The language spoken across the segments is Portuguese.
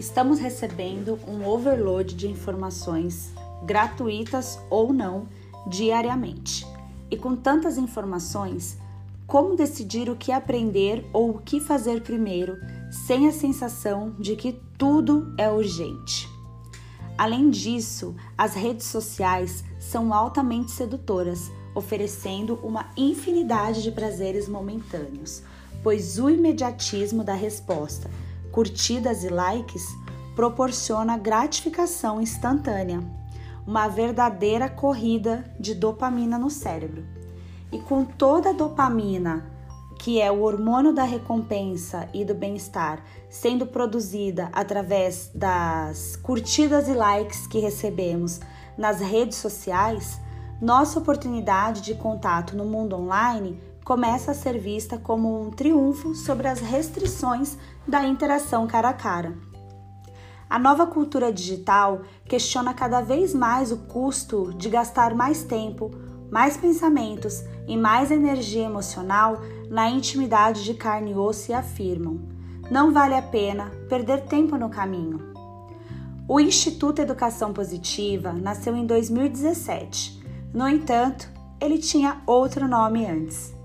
Estamos recebendo um overload de informações, gratuitas ou não, diariamente. E com tantas informações, como decidir o que aprender ou o que fazer primeiro, sem a sensação de que tudo é urgente? Além disso, as redes sociais são altamente sedutoras, oferecendo uma infinidade de prazeres momentâneos, pois o imediatismo da resposta curtidas e likes, proporciona gratificação instantânea, uma verdadeira corrida de dopamina no cérebro. E com toda a dopamina, que é o hormônio da recompensa e do bem-estar, sendo produzida através das curtidas e likes que recebemos nas redes sociais, nossa oportunidade de contato no mundo online começa a ser vista como um triunfo sobre as restrições da interação cara a cara. A nova cultura digital questiona cada vez mais o custo de gastar mais tempo, mais pensamentos e mais energia emocional na intimidade de carne e osso e afirmam: não vale a pena perder tempo no caminho. O Instituto Educação Positiva nasceu em 2017. No entanto, ele tinha outro nome antes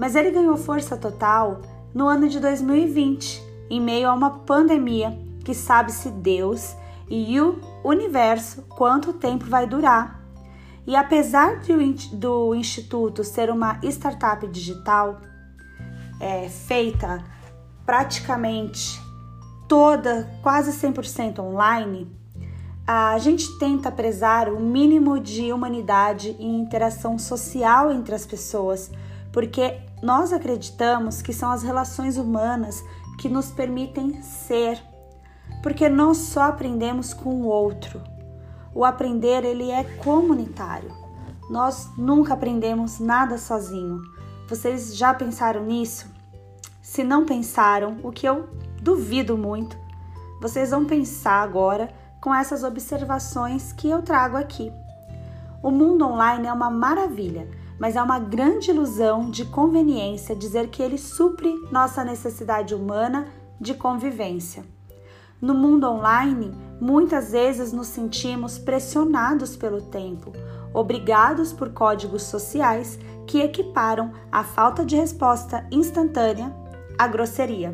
mas ele ganhou força total no ano de 2020, em meio a uma pandemia que sabe-se Deus e o universo quanto tempo vai durar. E apesar de, do Instituto ser uma startup digital é, feita praticamente toda, quase 100% online, a gente tenta prezar o mínimo de humanidade e interação social entre as pessoas, porque nós acreditamos que são as relações humanas que nos permitem ser, porque nós só aprendemos com o outro. O aprender ele é comunitário. Nós nunca aprendemos nada sozinho. Vocês já pensaram nisso? Se não pensaram, o que eu duvido muito, vocês vão pensar agora com essas observações que eu trago aqui. O mundo online é uma maravilha mas é uma grande ilusão de conveniência dizer que ele supre nossa necessidade humana de convivência. No mundo online, muitas vezes nos sentimos pressionados pelo tempo, obrigados por códigos sociais que equiparam a falta de resposta instantânea à grosseria.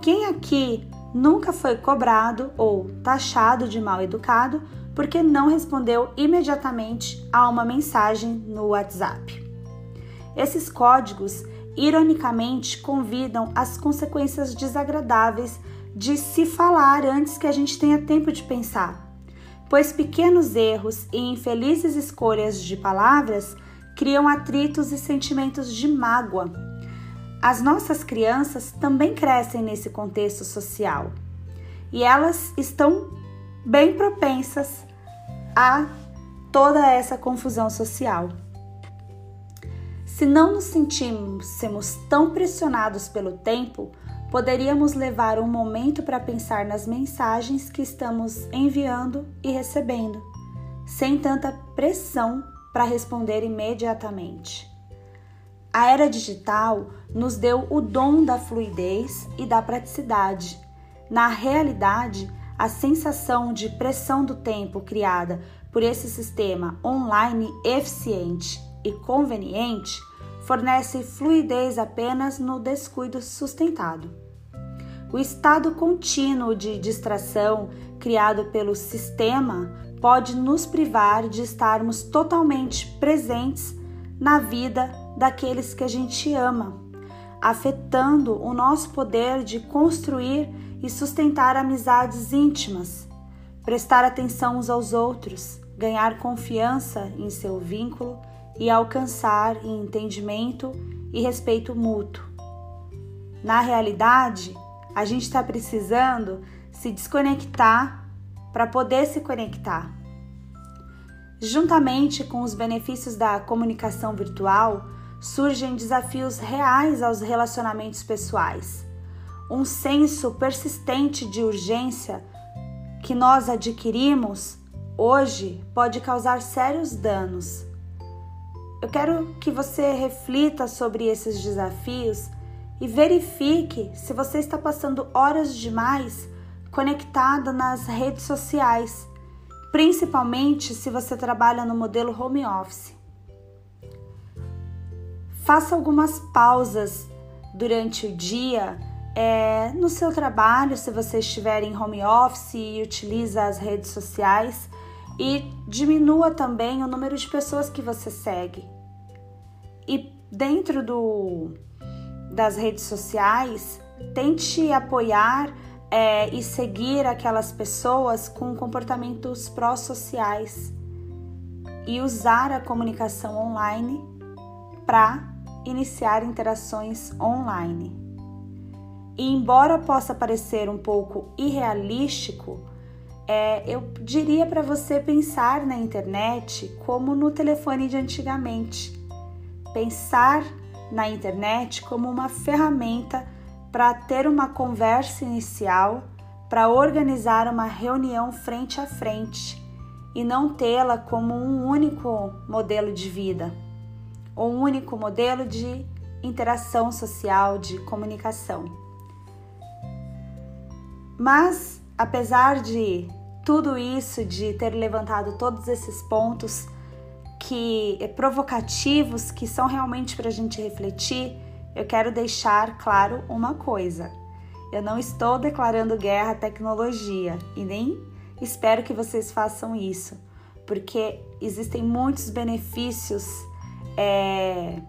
Quem aqui nunca foi cobrado ou taxado de mal educado porque não respondeu imediatamente a uma mensagem no WhatsApp. Esses códigos, ironicamente, convidam as consequências desagradáveis de se falar antes que a gente tenha tempo de pensar, pois pequenos erros e infelizes escolhas de palavras criam atritos e sentimentos de mágoa. As nossas crianças também crescem nesse contexto social e elas estão bem propensas a toda essa confusão social. Se não nos sentíssemos tão pressionados pelo tempo, poderíamos levar um momento para pensar nas mensagens que estamos enviando e recebendo, sem tanta pressão para responder imediatamente. A era digital nos deu o dom da fluidez e da praticidade. Na realidade, a sensação de pressão do tempo criada por esse sistema online eficiente e conveniente fornece fluidez apenas no descuido sustentado. O estado contínuo de distração criado pelo sistema pode nos privar de estarmos totalmente presentes na vida daqueles que a gente ama, afetando o nosso poder de construir e sustentar amizades íntimas, prestar atenção uns aos outros, ganhar confiança em seu vínculo e alcançar entendimento e respeito mútuo. Na realidade, a gente está precisando se desconectar para poder se conectar. Juntamente com os benefícios da comunicação virtual, surgem desafios reais aos relacionamentos pessoais um senso persistente de urgência que nós adquirimos hoje pode causar sérios danos. Eu quero que você reflita sobre esses desafios e verifique se você está passando horas demais conectada nas redes sociais, principalmente se você trabalha no modelo home office. Faça algumas pausas durante o dia é, no seu trabalho, se você estiver em home office e utiliza as redes sociais, e diminua também o número de pessoas que você segue. E dentro do, das redes sociais, tente apoiar é, e seguir aquelas pessoas com comportamentos pró-sociais e usar a comunicação online para iniciar interações online. E embora possa parecer um pouco irrealístico, é, eu diria para você pensar na internet como no telefone de antigamente. Pensar na internet como uma ferramenta para ter uma conversa inicial, para organizar uma reunião frente a frente e não tê-la como um único modelo de vida um único modelo de interação social, de comunicação. Mas, apesar de tudo isso, de ter levantado todos esses pontos que provocativos, que são realmente para a gente refletir, eu quero deixar claro uma coisa. Eu não estou declarando guerra à tecnologia e nem espero que vocês façam isso, porque existem muitos benefícios. É...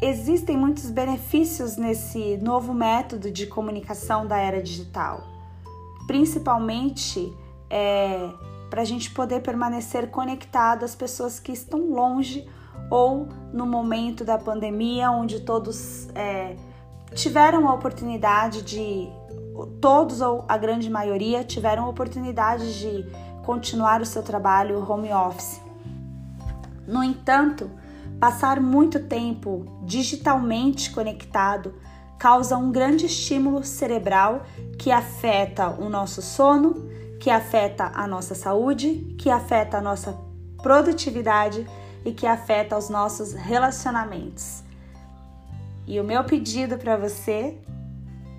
Existem muitos benefícios nesse novo método de comunicação da era digital, principalmente é, para a gente poder permanecer conectado às pessoas que estão longe ou no momento da pandemia, onde todos é, tiveram a oportunidade de, todos ou a grande maioria tiveram a oportunidade de continuar o seu trabalho home office. No entanto, passar muito tempo digitalmente conectado causa um grande estímulo cerebral que afeta o nosso sono, que afeta a nossa saúde, que afeta a nossa produtividade e que afeta os nossos relacionamentos. E o meu pedido para você,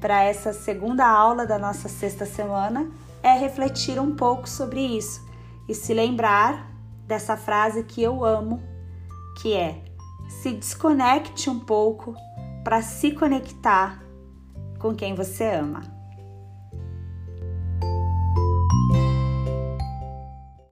para essa segunda aula da nossa sexta semana, é refletir um pouco sobre isso e se lembrar dessa frase que eu amo, que é: se desconecte um pouco para se conectar com quem você ama.